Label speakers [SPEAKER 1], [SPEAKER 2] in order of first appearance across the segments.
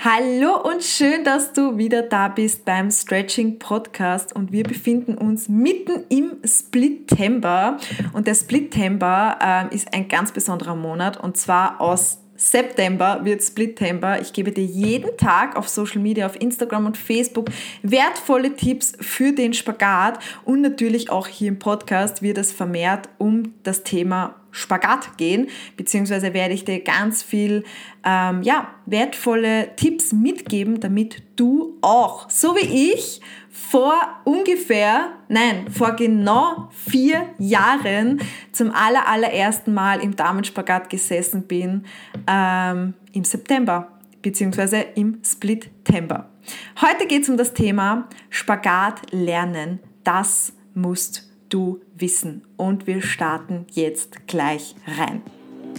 [SPEAKER 1] Hallo und schön, dass du wieder da bist beim Stretching Podcast. Und wir befinden uns mitten im Splittember. Und der Splittember äh, ist ein ganz besonderer Monat und zwar aus September wird Splittember. Ich gebe dir jeden Tag auf Social Media, auf Instagram und Facebook wertvolle Tipps für den Spagat und natürlich auch hier im Podcast wird es vermehrt um das Thema Spagat gehen, beziehungsweise werde ich dir ganz viel ähm, ja, wertvolle Tipps mitgeben, damit du auch, so wie ich, vor ungefähr, nein, vor genau vier Jahren zum aller, allerersten Mal im Damenspagat gesessen bin, ähm, im September, beziehungsweise im Splittember. Heute geht es um das Thema Spagat lernen. Das musst du wissen. Und wir starten jetzt gleich rein.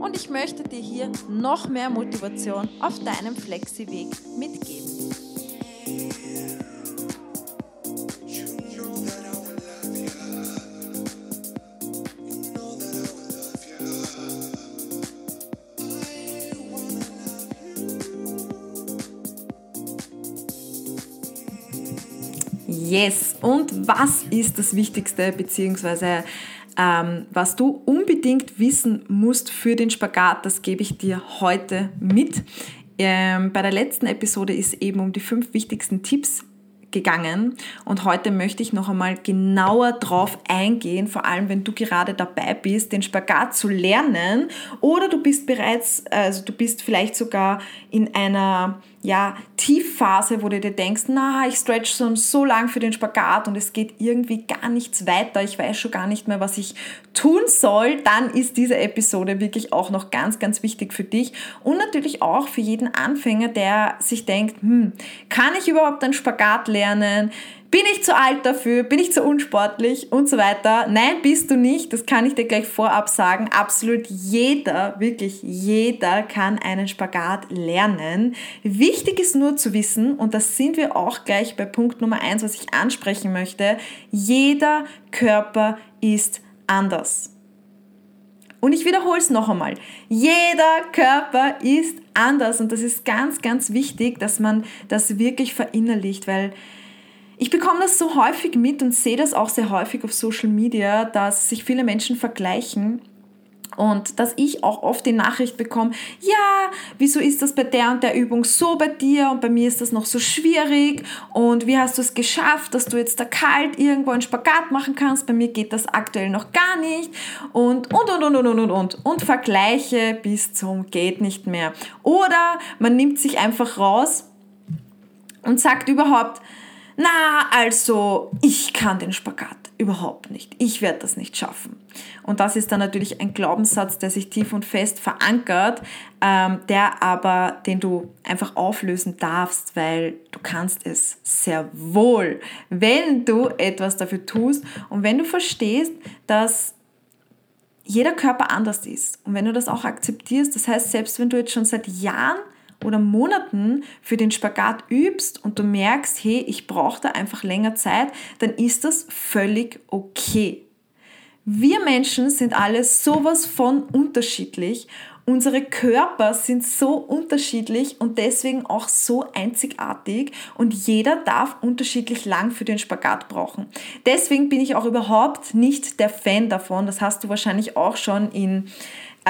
[SPEAKER 2] Und ich möchte dir hier noch mehr Motivation auf deinem Flexi-Weg mitgeben.
[SPEAKER 1] Yes. Und was ist das Wichtigste, beziehungsweise ähm, was du unbedingt wissen musst für den Spagat, das gebe ich dir heute mit. Ähm, bei der letzten Episode ist eben um die fünf wichtigsten Tipps gegangen und heute möchte ich noch einmal genauer drauf eingehen, vor allem wenn du gerade dabei bist, den Spagat zu lernen oder du bist bereits, also du bist vielleicht sogar in einer ja, Tiefphase, wo du dir denkst, na, ich stretch schon so lang für den Spagat und es geht irgendwie gar nichts weiter, ich weiß schon gar nicht mehr, was ich tun soll, dann ist diese Episode wirklich auch noch ganz, ganz wichtig für dich und natürlich auch für jeden Anfänger, der sich denkt, hm, kann ich überhaupt einen Spagat lernen? Bin ich zu alt dafür? Bin ich zu unsportlich? Und so weiter. Nein, bist du nicht. Das kann ich dir gleich vorab sagen. Absolut jeder, wirklich jeder kann einen Spagat lernen. Wichtig ist nur zu wissen, und das sind wir auch gleich bei Punkt Nummer eins, was ich ansprechen möchte. Jeder Körper ist anders. Und ich wiederhole es noch einmal. Jeder Körper ist anders und das ist ganz, ganz wichtig, dass man das wirklich verinnerlicht, weil ich bekomme das so häufig mit und sehe das auch sehr häufig auf Social Media, dass sich viele Menschen vergleichen und dass ich auch oft die Nachricht bekomme, ja, wieso ist das bei der und der Übung so bei dir und bei mir ist das noch so schwierig und wie hast du es geschafft, dass du jetzt da kalt irgendwo einen Spagat machen kannst, bei mir geht das aktuell noch gar nicht und und und und und und und und und Vergleiche bis zum geht nicht mehr. Oder man nimmt sich einfach raus und sagt überhaupt, na, also ich kann den Spagat überhaupt nicht. Ich werde das nicht schaffen. Und das ist dann natürlich ein Glaubenssatz, der sich tief und fest verankert, ähm, der aber, den du einfach auflösen darfst, weil du kannst es sehr wohl, wenn du etwas dafür tust und wenn du verstehst, dass jeder Körper anders ist. Und wenn du das auch akzeptierst, das heißt, selbst wenn du jetzt schon seit Jahren oder Monaten für den Spagat übst und du merkst, hey, ich brauche da einfach länger Zeit, dann ist das völlig okay. Wir Menschen sind alle sowas von unterschiedlich. Unsere Körper sind so unterschiedlich und deswegen auch so einzigartig und jeder darf unterschiedlich lang für den Spagat brauchen. Deswegen bin ich auch überhaupt nicht der Fan davon. Das hast du wahrscheinlich auch schon in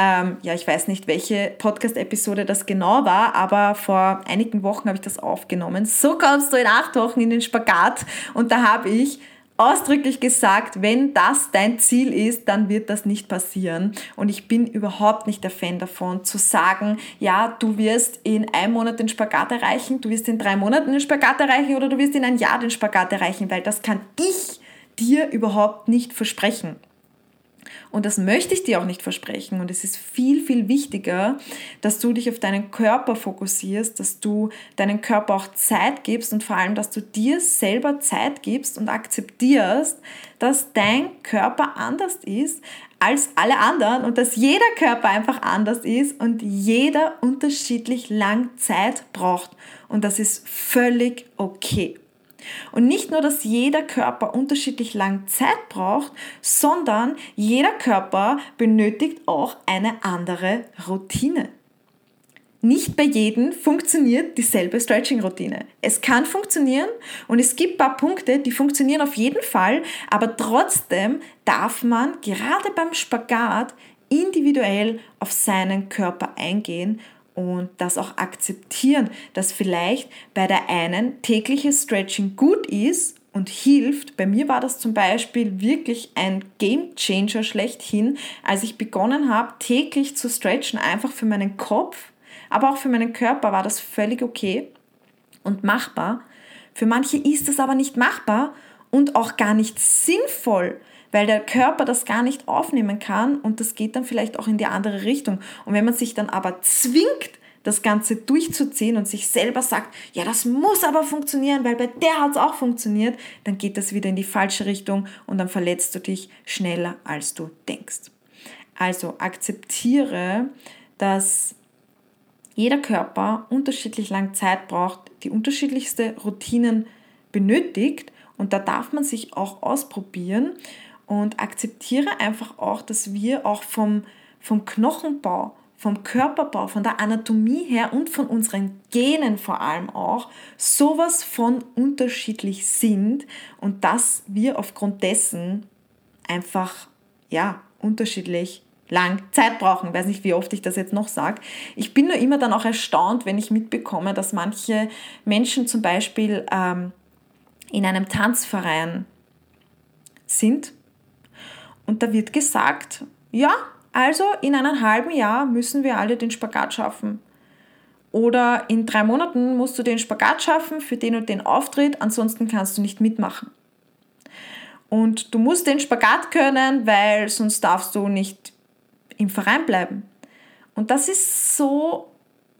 [SPEAKER 1] ähm, ja, ich weiß nicht, welche Podcast-Episode das genau war, aber vor einigen Wochen habe ich das aufgenommen. So kommst du in acht Wochen in den Spagat und da habe ich ausdrücklich gesagt, wenn das dein Ziel ist, dann wird das nicht passieren. Und ich bin überhaupt nicht der Fan davon, zu sagen, ja, du wirst in einem Monat den Spagat erreichen, du wirst in drei Monaten den Spagat erreichen oder du wirst in ein Jahr den Spagat erreichen, weil das kann ich dir überhaupt nicht versprechen. Und das möchte ich dir auch nicht versprechen. Und es ist viel, viel wichtiger, dass du dich auf deinen Körper fokussierst, dass du deinen Körper auch Zeit gibst und vor allem, dass du dir selber Zeit gibst und akzeptierst, dass dein Körper anders ist als alle anderen und dass jeder Körper einfach anders ist und jeder unterschiedlich lang Zeit braucht. Und das ist völlig okay. Und nicht nur, dass jeder Körper unterschiedlich lang Zeit braucht, sondern jeder Körper benötigt auch eine andere Routine. Nicht bei jedem funktioniert dieselbe Stretching-Routine. Es kann funktionieren und es gibt ein paar Punkte, die funktionieren auf jeden Fall, aber trotzdem darf man gerade beim Spagat individuell auf seinen Körper eingehen und das auch akzeptieren, dass vielleicht bei der einen tägliches Stretching gut ist und hilft. Bei mir war das zum Beispiel wirklich ein Game Changer schlechthin, als ich begonnen habe, täglich zu stretchen, einfach für meinen Kopf, aber auch für meinen Körper war das völlig okay und machbar. Für manche ist das aber nicht machbar und auch gar nicht sinnvoll, weil der Körper das gar nicht aufnehmen kann und das geht dann vielleicht auch in die andere Richtung. Und wenn man sich dann aber zwingt, das Ganze durchzuziehen und sich selber sagt, ja, das muss aber funktionieren, weil bei der hat es auch funktioniert, dann geht das wieder in die falsche Richtung und dann verletzt du dich schneller, als du denkst. Also akzeptiere, dass jeder Körper unterschiedlich lang Zeit braucht, die unterschiedlichste Routinen benötigt und da darf man sich auch ausprobieren und akzeptiere einfach auch, dass wir auch vom, vom Knochenbau, vom Körperbau, von der Anatomie her und von unseren Genen vor allem auch sowas von unterschiedlich sind und dass wir aufgrund dessen einfach ja unterschiedlich lang Zeit brauchen. Ich weiß nicht, wie oft ich das jetzt noch sage. Ich bin nur immer dann auch erstaunt, wenn ich mitbekomme, dass manche Menschen zum Beispiel ähm, in einem Tanzverein sind und da wird gesagt, ja, also in einem halben Jahr müssen wir alle den Spagat schaffen. Oder in drei Monaten musst du den Spagat schaffen für den und den Auftritt, ansonsten kannst du nicht mitmachen. Und du musst den Spagat können, weil sonst darfst du nicht im Verein bleiben. Und das ist so,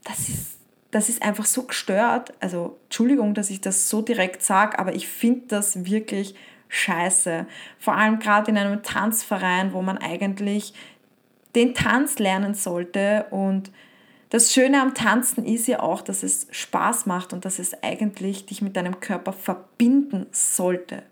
[SPEAKER 1] das ist, das ist einfach so gestört. Also Entschuldigung, dass ich das so direkt sage, aber ich finde das wirklich scheiße. Vor allem gerade in einem Tanzverein, wo man eigentlich den Tanz lernen sollte. Und das Schöne am Tanzen ist ja auch, dass es Spaß macht und dass es eigentlich dich mit deinem Körper verbinden sollte.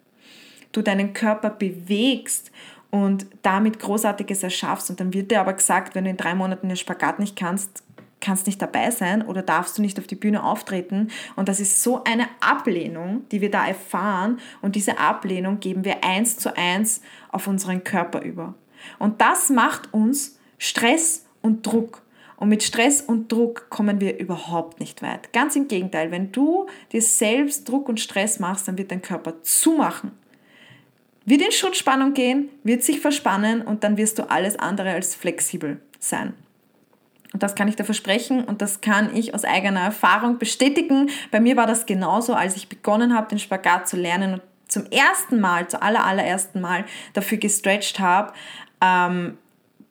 [SPEAKER 1] Du deinen Körper bewegst und damit Großartiges erschaffst. Und dann wird dir aber gesagt, wenn du in drei Monaten den Spagat nicht kannst, kannst nicht dabei sein oder darfst du nicht auf die Bühne auftreten. Und das ist so eine Ablehnung, die wir da erfahren. Und diese Ablehnung geben wir eins zu eins auf unseren Körper über. Und das macht uns Stress und Druck. Und mit Stress und Druck kommen wir überhaupt nicht weit. Ganz im Gegenteil, wenn du dir selbst Druck und Stress machst, dann wird dein Körper zumachen. Wird in Schutzspannung gehen, wird sich verspannen und dann wirst du alles andere als flexibel sein. Und das kann ich dir versprechen und das kann ich aus eigener Erfahrung bestätigen. Bei mir war das genauso, als ich begonnen habe, den Spagat zu lernen und zum ersten Mal, zu aller, allerersten Mal dafür gestretched habe, ähm,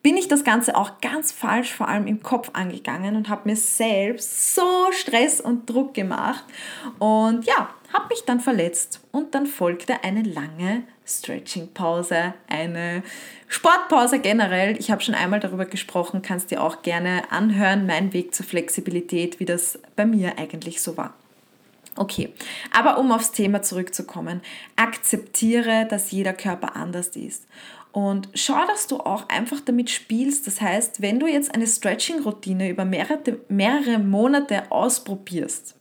[SPEAKER 1] bin ich das Ganze auch ganz falsch, vor allem im Kopf angegangen und habe mir selbst so Stress und Druck gemacht und ja, habe mich dann verletzt und dann folgte eine lange Stretching-Pause, eine Sportpause generell. Ich habe schon einmal darüber gesprochen, kannst dir auch gerne anhören, mein Weg zur Flexibilität, wie das bei mir eigentlich so war. Okay, aber um aufs Thema zurückzukommen, akzeptiere, dass jeder Körper anders ist. Und schau, dass du auch einfach damit spielst. Das heißt, wenn du jetzt eine Stretching-Routine über mehrere, mehrere Monate ausprobierst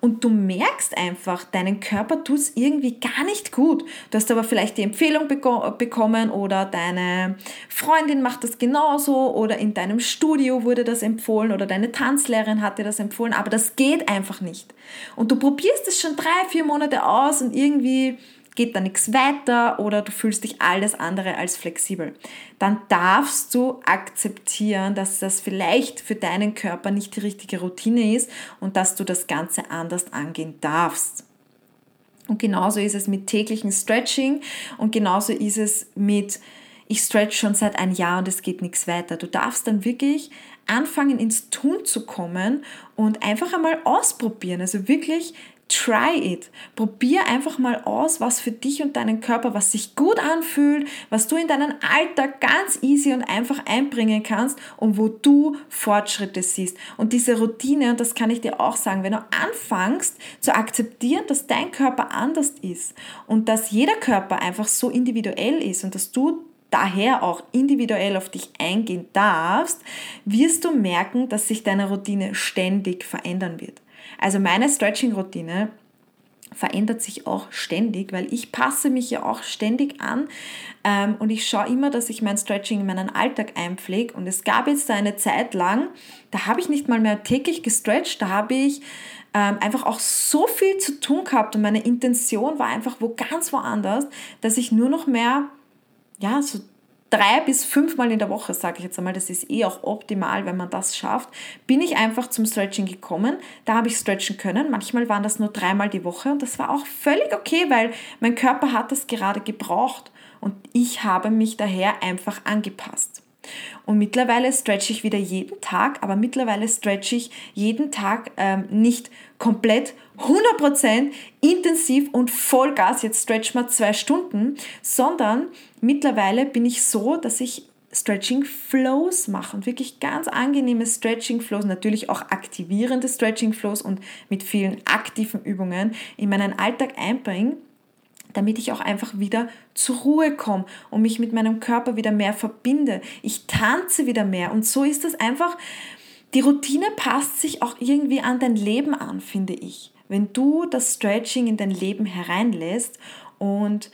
[SPEAKER 1] und du merkst einfach, deinen Körper tut es irgendwie gar nicht gut. Du hast aber vielleicht die Empfehlung bekommen oder deine Freundin macht das genauso oder in deinem Studio wurde das empfohlen oder deine Tanzlehrerin hat dir das empfohlen, aber das geht einfach nicht. Und du probierst es schon drei, vier Monate aus und irgendwie geht da nichts weiter oder du fühlst dich alles andere als flexibel, dann darfst du akzeptieren, dass das vielleicht für deinen Körper nicht die richtige Routine ist und dass du das Ganze anders angehen darfst. Und genauso ist es mit täglichen Stretching und genauso ist es mit ich stretch schon seit ein Jahr und es geht nichts weiter. Du darfst dann wirklich anfangen ins Tun zu kommen und einfach einmal ausprobieren. Also wirklich try it. Probier einfach mal aus, was für dich und deinen Körper, was sich gut anfühlt, was du in deinen Alltag ganz easy und einfach einbringen kannst und wo du Fortschritte siehst. Und diese Routine, und das kann ich dir auch sagen, wenn du anfängst zu akzeptieren, dass dein Körper anders ist und dass jeder Körper einfach so individuell ist und dass du daher auch individuell auf dich eingehen darfst, wirst du merken, dass sich deine Routine ständig verändern wird. Also meine Stretching-Routine verändert sich auch ständig, weil ich passe mich ja auch ständig an. Ähm, und ich schaue immer, dass ich mein Stretching in meinen Alltag einpflege. Und es gab jetzt da eine Zeit lang, da habe ich nicht mal mehr täglich gestretcht, da habe ich ähm, einfach auch so viel zu tun gehabt. Und meine Intention war einfach wo ganz woanders, dass ich nur noch mehr, ja, so drei bis fünfmal in der Woche, sage ich jetzt einmal, das ist eh auch optimal, wenn man das schafft, bin ich einfach zum Stretching gekommen. Da habe ich stretchen können. Manchmal waren das nur dreimal die Woche und das war auch völlig okay, weil mein Körper hat das gerade gebraucht und ich habe mich daher einfach angepasst. Und mittlerweile stretche ich wieder jeden Tag, aber mittlerweile stretche ich jeden Tag ähm, nicht komplett 100% intensiv und Vollgas, jetzt stretch mal zwei Stunden, sondern mittlerweile bin ich so, dass ich Stretching Flows mache und wirklich ganz angenehme Stretching Flows, natürlich auch aktivierende Stretching Flows und mit vielen aktiven Übungen in meinen Alltag einbringe damit ich auch einfach wieder zur Ruhe komme und mich mit meinem Körper wieder mehr verbinde. Ich tanze wieder mehr und so ist das einfach. Die Routine passt sich auch irgendwie an dein Leben an, finde ich. Wenn du das Stretching in dein Leben hereinlässt und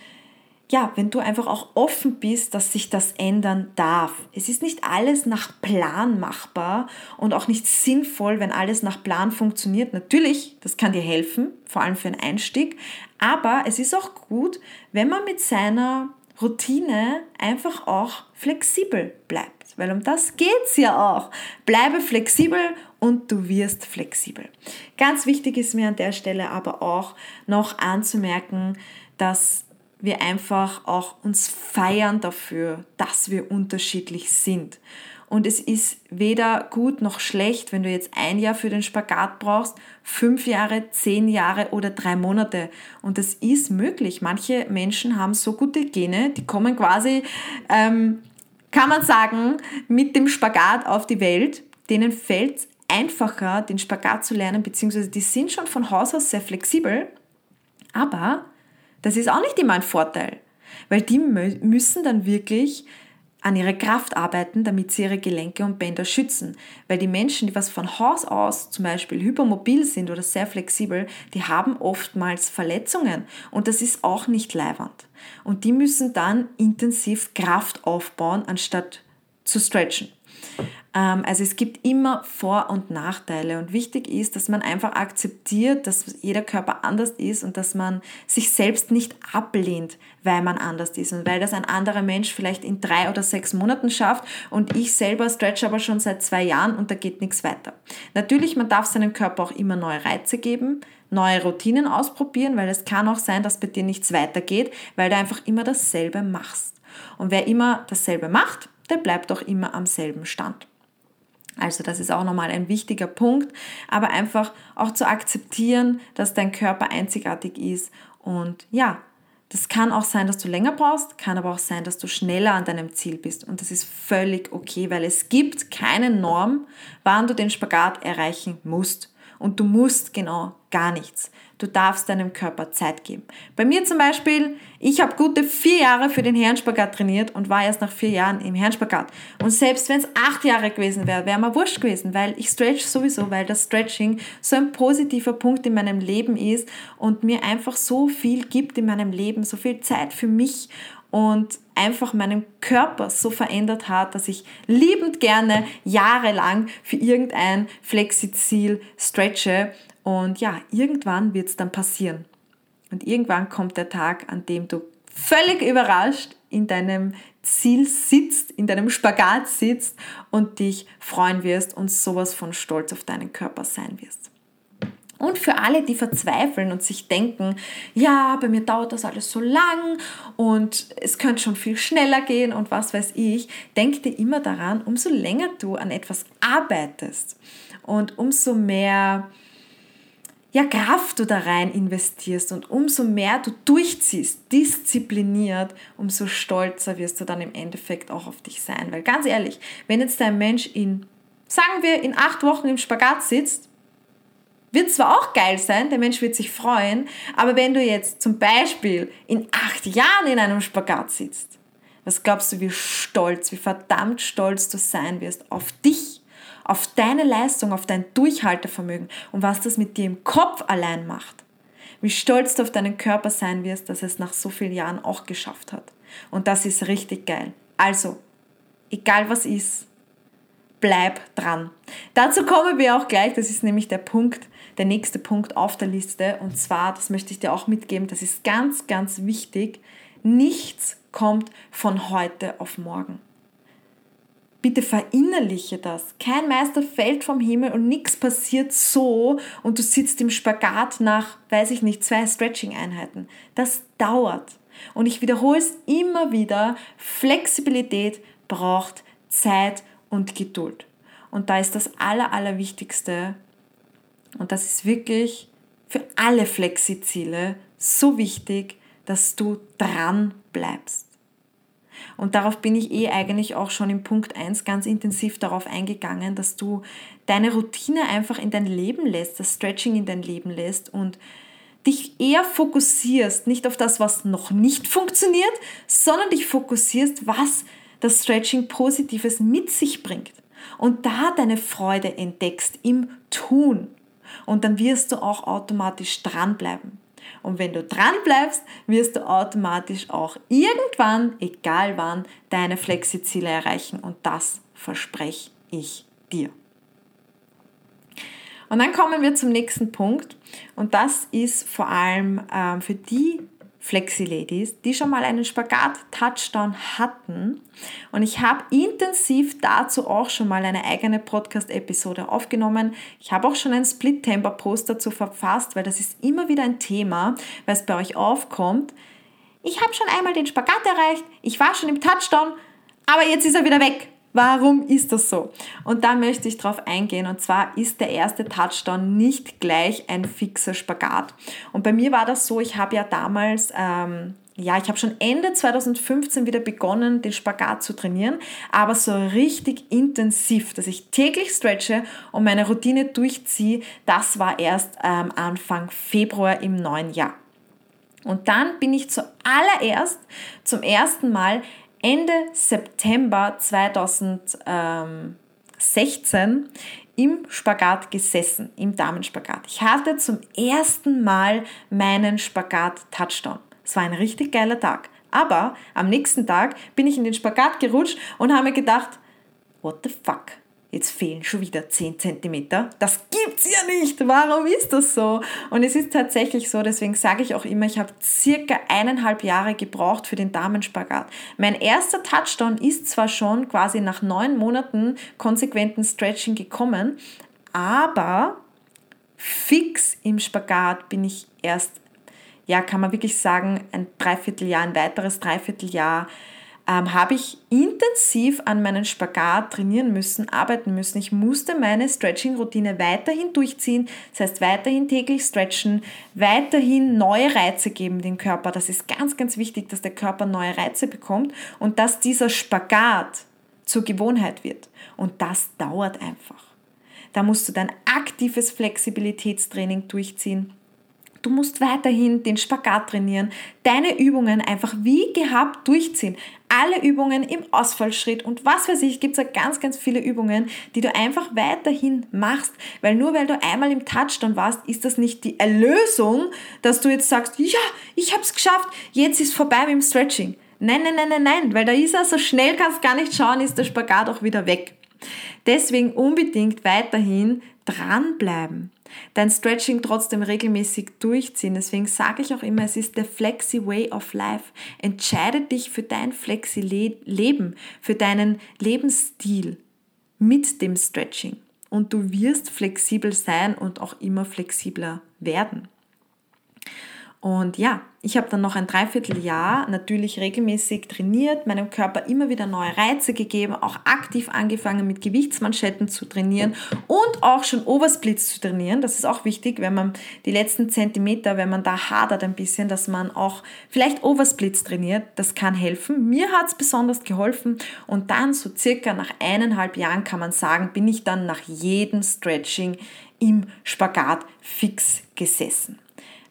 [SPEAKER 1] ja, wenn du einfach auch offen bist, dass sich das ändern darf. Es ist nicht alles nach Plan machbar und auch nicht sinnvoll, wenn alles nach Plan funktioniert. Natürlich, das kann dir helfen, vor allem für einen Einstieg, aber es ist auch gut, wenn man mit seiner Routine einfach auch flexibel bleibt, weil um das geht es ja auch. Bleibe flexibel und du wirst flexibel. Ganz wichtig ist mir an der Stelle aber auch noch anzumerken, dass wir einfach auch uns feiern dafür, dass wir unterschiedlich sind. Und es ist weder gut noch schlecht, wenn du jetzt ein Jahr für den Spagat brauchst, fünf Jahre, zehn Jahre oder drei Monate. Und das ist möglich. Manche Menschen haben so gute Gene, die kommen quasi, ähm, kann man sagen, mit dem Spagat auf die Welt. Denen fällt es einfacher, den Spagat zu lernen, beziehungsweise die sind schon von Haus aus sehr flexibel. Aber das ist auch nicht immer ein Vorteil, weil die müssen dann wirklich an ihrer Kraft arbeiten, damit sie ihre Gelenke und Bänder schützen. Weil die Menschen, die was von Haus aus zum Beispiel hypermobil sind oder sehr flexibel, die haben oftmals Verletzungen und das ist auch nicht leiwand. Und die müssen dann intensiv Kraft aufbauen, anstatt zu stretchen. Ähm, also es gibt immer Vor- und Nachteile und wichtig ist, dass man einfach akzeptiert, dass jeder Körper anders ist und dass man sich selbst nicht ablehnt, weil man anders ist und weil das ein anderer Mensch vielleicht in drei oder sechs Monaten schafft und ich selber stretch aber schon seit zwei Jahren und da geht nichts weiter. Natürlich, man darf seinem Körper auch immer neue Reize geben, neue Routinen ausprobieren, weil es kann auch sein, dass bei dir nichts weitergeht, weil du einfach immer dasselbe machst. Und wer immer dasselbe macht, der bleibt auch immer am selben Stand. Also das ist auch nochmal ein wichtiger Punkt, aber einfach auch zu akzeptieren, dass dein Körper einzigartig ist. Und ja, das kann auch sein, dass du länger brauchst, kann aber auch sein, dass du schneller an deinem Ziel bist. Und das ist völlig okay, weil es gibt keine Norm, wann du den Spagat erreichen musst. Und du musst genau gar nichts. Du darfst deinem Körper Zeit geben. Bei mir zum Beispiel, ich habe gute vier Jahre für den Herrenspagat trainiert und war erst nach vier Jahren im Herrenspagat. Und selbst wenn es acht Jahre gewesen wäre, wäre mir wurscht gewesen, weil ich stretch sowieso, weil das Stretching so ein positiver Punkt in meinem Leben ist und mir einfach so viel gibt in meinem Leben, so viel Zeit für mich und einfach meinen Körper so verändert hat, dass ich liebend gerne jahrelang für irgendein Flexiziel stretche und ja, irgendwann wird es dann passieren. Und irgendwann kommt der Tag, an dem du völlig überrascht in deinem Ziel sitzt, in deinem Spagat sitzt und dich freuen wirst und sowas von stolz auf deinen Körper sein wirst. Und für alle, die verzweifeln und sich denken, ja, bei mir dauert das alles so lang und es könnte schon viel schneller gehen und was weiß ich, denk dir immer daran, umso länger du an etwas arbeitest und umso mehr ja, Kraft du da rein investierst und umso mehr du durchziehst, diszipliniert, umso stolzer wirst du dann im Endeffekt auch auf dich sein. Weil ganz ehrlich, wenn jetzt dein Mensch in, sagen wir, in acht Wochen im Spagat sitzt, wird zwar auch geil sein, der Mensch wird sich freuen, aber wenn du jetzt zum Beispiel in acht Jahren in einem Spagat sitzt, was glaubst du, wie stolz, wie verdammt stolz du sein wirst auf dich, auf deine Leistung, auf dein Durchhaltevermögen und was das mit dir im Kopf allein macht. Wie stolz du auf deinen Körper sein wirst, dass es nach so vielen Jahren auch geschafft hat. Und das ist richtig geil. Also, egal was ist, bleib dran. Dazu kommen wir auch gleich, das ist nämlich der Punkt, der nächste Punkt auf der Liste. Und zwar, das möchte ich dir auch mitgeben, das ist ganz, ganz wichtig. Nichts kommt von heute auf morgen. Bitte verinnerliche das. Kein Meister fällt vom Himmel und nichts passiert so und du sitzt im Spagat nach, weiß ich nicht, zwei Stretching-Einheiten. Das dauert. Und ich wiederhole es immer wieder, Flexibilität braucht Zeit und Geduld. Und da ist das Aller, Allerwichtigste, und das ist wirklich für alle Flexi-Ziele so wichtig, dass du dran bleibst. Und darauf bin ich eh eigentlich auch schon im Punkt 1 ganz intensiv darauf eingegangen, dass du deine Routine einfach in dein Leben lässt, das Stretching in dein Leben lässt und dich eher fokussierst, nicht auf das, was noch nicht funktioniert, sondern dich fokussierst, was das Stretching Positives mit sich bringt. Und da deine Freude entdeckst im Tun. Und dann wirst du auch automatisch dranbleiben. Und wenn du dranbleibst, wirst du automatisch auch irgendwann, egal wann, deine Flexiziele erreichen. Und das verspreche ich dir. Und dann kommen wir zum nächsten Punkt. Und das ist vor allem ähm, für die Flexi-Ladies, die schon mal einen Spagat-Touchdown hatten. Und ich habe intensiv dazu auch schon mal eine eigene Podcast-Episode aufgenommen. Ich habe auch schon einen Split-Temper-Post dazu verfasst, weil das ist immer wieder ein Thema, weil es bei euch aufkommt. Ich habe schon einmal den Spagat erreicht, ich war schon im Touchdown, aber jetzt ist er wieder weg. Warum ist das so? Und da möchte ich drauf eingehen. Und zwar ist der erste Touchdown nicht gleich ein fixer Spagat. Und bei mir war das so, ich habe ja damals, ähm, ja, ich habe schon Ende 2015 wieder begonnen, den Spagat zu trainieren, aber so richtig intensiv, dass ich täglich stretche und meine Routine durchziehe, das war erst ähm, Anfang Februar im neuen Jahr. Und dann bin ich zuallererst zum ersten Mal Ende September 2016 im Spagat gesessen, im Damenspagat. Ich hatte zum ersten Mal meinen Spagat-Touchdown. Es war ein richtig geiler Tag. Aber am nächsten Tag bin ich in den Spagat gerutscht und habe mir gedacht, what the fuck? Jetzt fehlen schon wieder 10 cm. Das gibt's ja nicht. Warum ist das so? Und es ist tatsächlich so, deswegen sage ich auch immer, ich habe circa eineinhalb Jahre gebraucht für den Damenspagat. Mein erster Touchdown ist zwar schon quasi nach neun Monaten konsequenten Stretching gekommen, aber fix im Spagat bin ich erst, ja, kann man wirklich sagen, ein Dreivierteljahr, ein weiteres Dreivierteljahr ähm, habe ich intensiv an meinen Spagat trainieren müssen, arbeiten müssen. Ich musste meine Stretching-Routine weiterhin durchziehen, das heißt weiterhin täglich stretchen, weiterhin neue Reize geben dem Körper. Das ist ganz, ganz wichtig, dass der Körper neue Reize bekommt und dass dieser Spagat zur Gewohnheit wird. Und das dauert einfach. Da musst du dein aktives Flexibilitätstraining durchziehen. Du musst weiterhin den Spagat trainieren, deine Übungen einfach wie gehabt durchziehen. Alle Übungen im Ausfallschritt und was weiß ich, gibt es ganz, ganz viele Übungen, die du einfach weiterhin machst, weil nur weil du einmal im Touchdown warst, ist das nicht die Erlösung, dass du jetzt sagst, ja, ich habe es geschafft, jetzt ist vorbei mit dem Stretching. Nein, nein, nein, nein, nein, weil da ist er, so schnell kannst gar nicht schauen, ist der Spagat auch wieder weg. Deswegen unbedingt weiterhin dranbleiben dein Stretching trotzdem regelmäßig durchziehen. Deswegen sage ich auch immer, es ist der Flexi Way of Life. Entscheide dich für dein Flexi Leben, für deinen Lebensstil mit dem Stretching. und du wirst flexibel sein und auch immer flexibler werden. Und ja, ich habe dann noch ein Dreivierteljahr natürlich regelmäßig trainiert, meinem Körper immer wieder neue Reize gegeben, auch aktiv angefangen mit Gewichtsmanschetten zu trainieren und auch schon Oversplits zu trainieren. Das ist auch wichtig, wenn man die letzten Zentimeter, wenn man da hadert ein bisschen, dass man auch vielleicht Oversplits trainiert. Das kann helfen. Mir hat es besonders geholfen und dann so circa nach eineinhalb Jahren kann man sagen, bin ich dann nach jedem Stretching im Spagat fix gesessen.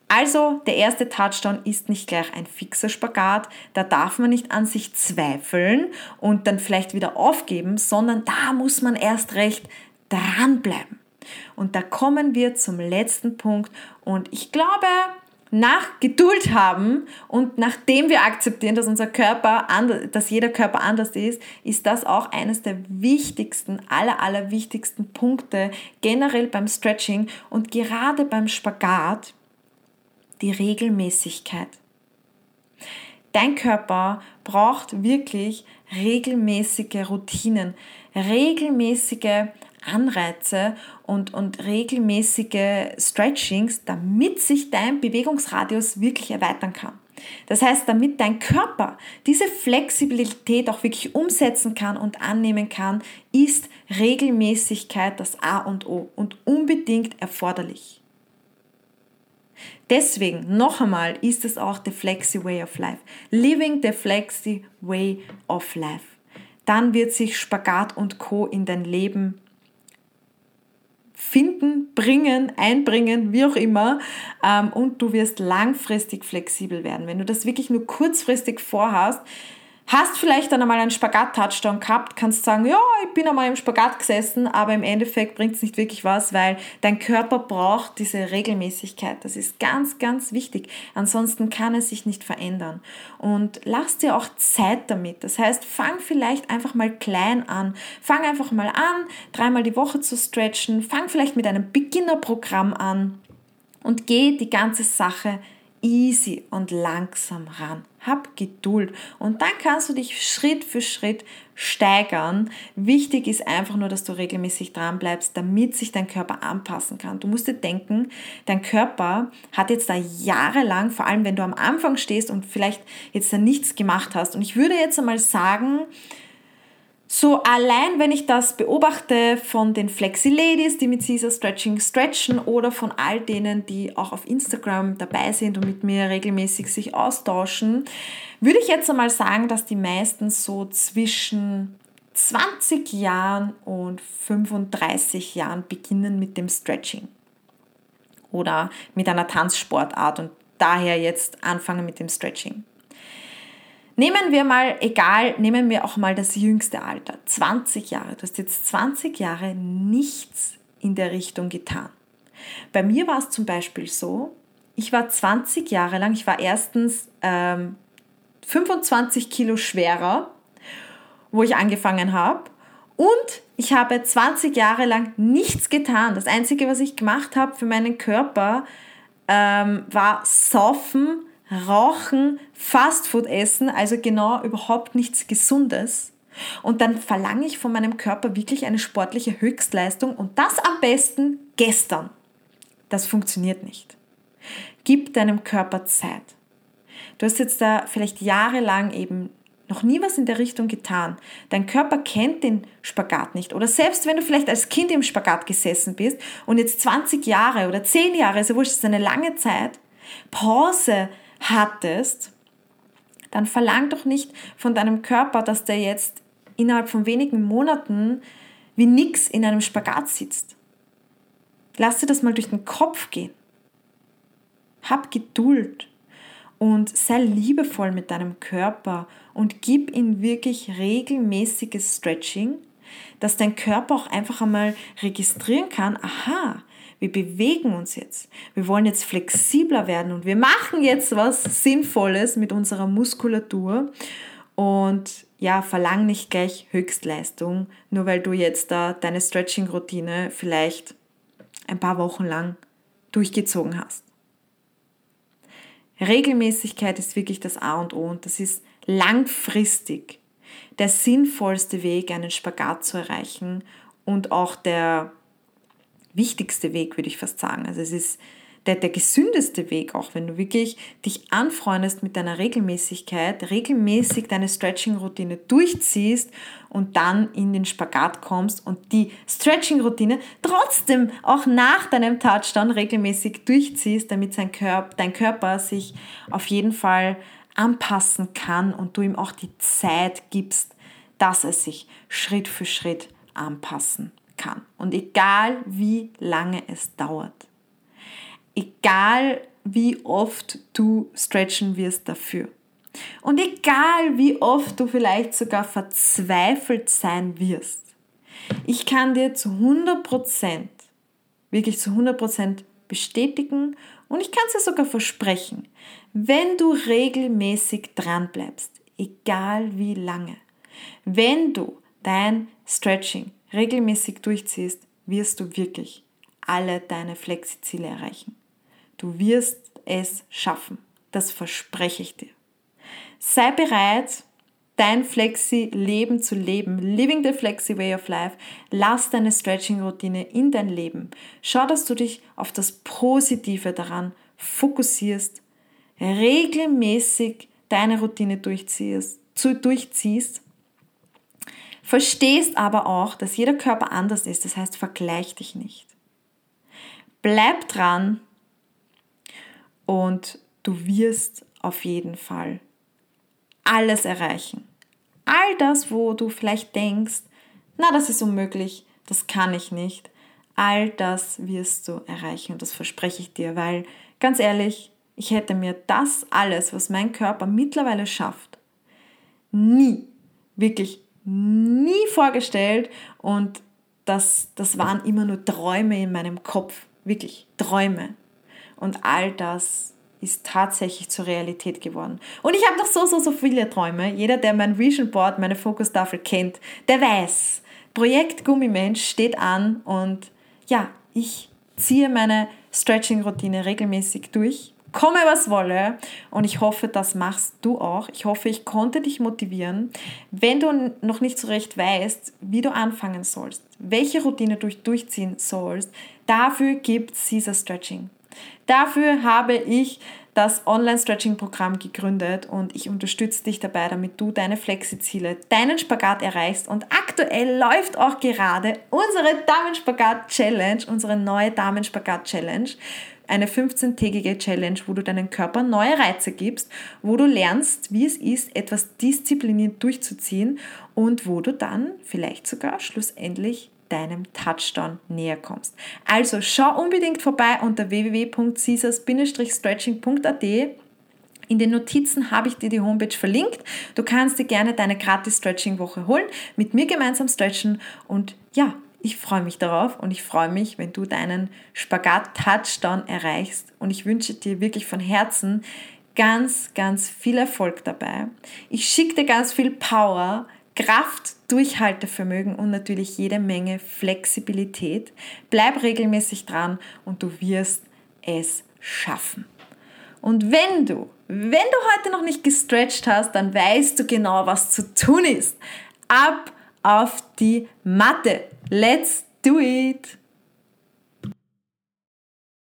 [SPEAKER 1] Also der erste Touchdown ist nicht gleich ein fixer Spagat, da darf man nicht an sich zweifeln und dann vielleicht wieder aufgeben, sondern da muss man erst recht dranbleiben. Und da kommen wir zum letzten Punkt. Und ich glaube, nach Geduld haben und nachdem wir akzeptieren, dass unser Körper, dass jeder Körper anders ist, ist das auch eines der wichtigsten, aller, aller wichtigsten Punkte generell beim Stretching und gerade beim Spagat, die Regelmäßigkeit. Dein Körper braucht wirklich regelmäßige Routinen, regelmäßige Anreize und, und regelmäßige Stretchings, damit sich dein Bewegungsradius wirklich erweitern kann. Das heißt, damit dein Körper diese Flexibilität auch wirklich umsetzen kann und annehmen kann, ist Regelmäßigkeit das A und O und unbedingt erforderlich. Deswegen, noch einmal, ist es auch the Flexi Way of Life. Living the Flexi Way of Life. Dann wird sich Spagat und Co. in dein Leben finden, bringen, einbringen, wie auch immer. Ähm, und du wirst langfristig flexibel werden. Wenn du das wirklich nur kurzfristig vorhast, Hast vielleicht dann einmal einen Spagat-Touchdown gehabt, kannst sagen, ja, ich bin einmal im Spagat gesessen, aber im Endeffekt bringt es nicht wirklich was, weil dein Körper braucht diese Regelmäßigkeit. Das ist ganz, ganz wichtig. Ansonsten kann es sich nicht verändern. Und lass dir auch Zeit damit. Das heißt, fang vielleicht einfach mal klein an. Fang einfach mal an, dreimal die Woche zu stretchen. Fang vielleicht mit einem Beginnerprogramm an und geh die ganze Sache easy und langsam ran. Hab Geduld und dann kannst du dich Schritt für Schritt steigern. Wichtig ist einfach nur, dass du regelmäßig dran bleibst, damit sich dein Körper anpassen kann. Du musst dir denken, dein Körper hat jetzt da jahrelang, vor allem wenn du am Anfang stehst und vielleicht jetzt da nichts gemacht hast. Und ich würde jetzt einmal sagen, so allein, wenn ich das beobachte von den Flexi Ladies, die mit Caesar Stretching stretchen oder von all denen, die auch auf Instagram dabei sind und mit mir regelmäßig sich austauschen, würde ich jetzt einmal sagen, dass die meisten so zwischen 20 Jahren und 35 Jahren beginnen mit dem Stretching oder mit einer Tanzsportart und daher jetzt anfangen mit dem Stretching. Nehmen wir mal, egal, nehmen wir auch mal das jüngste Alter, 20 Jahre. Du hast jetzt 20 Jahre nichts in der Richtung getan. Bei mir war es zum Beispiel so, ich war 20 Jahre lang, ich war erstens ähm, 25 Kilo schwerer, wo ich angefangen habe. Und ich habe 20 Jahre lang nichts getan. Das Einzige, was ich gemacht habe für meinen Körper, ähm, war saufen, Rauchen, Fastfood essen, also genau überhaupt nichts Gesundes. Und dann verlange ich von meinem Körper wirklich eine sportliche Höchstleistung und das am besten gestern. Das funktioniert nicht. Gib deinem Körper Zeit. Du hast jetzt da vielleicht jahrelang eben noch nie was in der Richtung getan. Dein Körper kennt den Spagat nicht. Oder selbst wenn du vielleicht als Kind im Spagat gesessen bist und jetzt 20 Jahre oder 10 Jahre, so wurscht, ist eine lange Zeit, Pause hattest, dann verlang doch nicht von deinem Körper, dass der jetzt innerhalb von wenigen Monaten wie nix in einem Spagat sitzt. Lass dir das mal durch den Kopf gehen. Hab Geduld und sei liebevoll mit deinem Körper und gib ihm wirklich regelmäßiges Stretching, dass dein Körper auch einfach einmal registrieren kann, aha, wir bewegen uns jetzt. Wir wollen jetzt flexibler werden und wir machen jetzt was Sinnvolles mit unserer Muskulatur und ja, verlang nicht gleich Höchstleistung, nur weil du jetzt da deine Stretching-Routine vielleicht ein paar Wochen lang durchgezogen hast. Regelmäßigkeit ist wirklich das A und O und das ist langfristig der sinnvollste Weg, einen Spagat zu erreichen und auch der wichtigste Weg, würde ich fast sagen. Also es ist der, der gesündeste Weg, auch wenn du wirklich dich anfreundest mit deiner Regelmäßigkeit, regelmäßig deine Stretching-Routine durchziehst und dann in den Spagat kommst und die Stretching-Routine trotzdem auch nach deinem Touchdown regelmäßig durchziehst, damit sein Körper, dein Körper sich auf jeden Fall anpassen kann und du ihm auch die Zeit gibst, dass er sich Schritt für Schritt anpassen kann. Und egal wie lange es dauert egal wie oft du stretchen wirst dafür. Und egal wie oft du vielleicht sogar verzweifelt sein wirst, ich kann dir zu 100%, wirklich zu 100% bestätigen und ich kann es dir sogar versprechen, wenn du regelmäßig dran bleibst, egal wie lange, wenn du dein Stretching regelmäßig durchziehst, wirst du wirklich alle deine Flexiziele erreichen. Du wirst es schaffen. Das verspreche ich dir. Sei bereit, dein Flexi-Leben zu leben. Living the Flexi Way of Life. Lass deine Stretching-Routine in dein Leben. Schau, dass du dich auf das Positive daran fokussierst, regelmäßig deine Routine durchziehst, zu, durchziehst. Verstehst aber auch, dass jeder Körper anders ist. Das heißt, vergleich dich nicht. Bleib dran, und du wirst auf jeden Fall alles erreichen. All das, wo du vielleicht denkst, na, das ist unmöglich, das kann ich nicht, all das wirst du erreichen und das verspreche ich dir, weil ganz ehrlich, ich hätte mir das alles, was mein Körper mittlerweile schafft, nie, wirklich nie vorgestellt und das, das waren immer nur Träume in meinem Kopf, wirklich Träume. Und all das ist tatsächlich zur Realität geworden. Und ich habe noch so, so, so viele Träume. Jeder, der mein Vision Board, meine Fokustafel kennt, der weiß, Projekt Gummimensch steht an und ja, ich ziehe meine Stretching-Routine regelmäßig durch, komme was wolle und ich hoffe, das machst du auch. Ich hoffe, ich konnte dich motivieren. Wenn du noch nicht so recht weißt, wie du anfangen sollst, welche Routine du durchziehen sollst, dafür gibt es Caesar Stretching. Dafür habe ich das Online-Stretching-Programm gegründet und ich unterstütze dich dabei, damit du deine Flexiziele, deinen Spagat erreichst. Und aktuell läuft auch gerade unsere Damenspagat-Challenge, unsere neue Damenspagat-Challenge. Eine 15-tägige Challenge, wo du deinen Körper neue Reize gibst, wo du lernst, wie es ist, etwas diszipliniert durchzuziehen und wo du dann vielleicht sogar schlussendlich deinem Touchdown näher kommst. Also schau unbedingt vorbei unter www.caesars-stretching.at. In den Notizen habe ich dir die Homepage verlinkt. Du kannst dir gerne deine gratis Stretching-Woche holen, mit mir gemeinsam stretchen und ja, ich freue mich darauf und ich freue mich, wenn du deinen Spagat-Touchdown erreichst und ich wünsche dir wirklich von Herzen ganz, ganz viel Erfolg dabei. Ich schicke dir ganz viel Power, Kraft, Durchhaltevermögen und natürlich jede Menge Flexibilität. Bleib regelmäßig dran und du wirst es schaffen. Und wenn du, wenn du heute noch nicht gestretched hast, dann weißt du genau, was zu tun ist. Ab auf die Matte. Let's do it!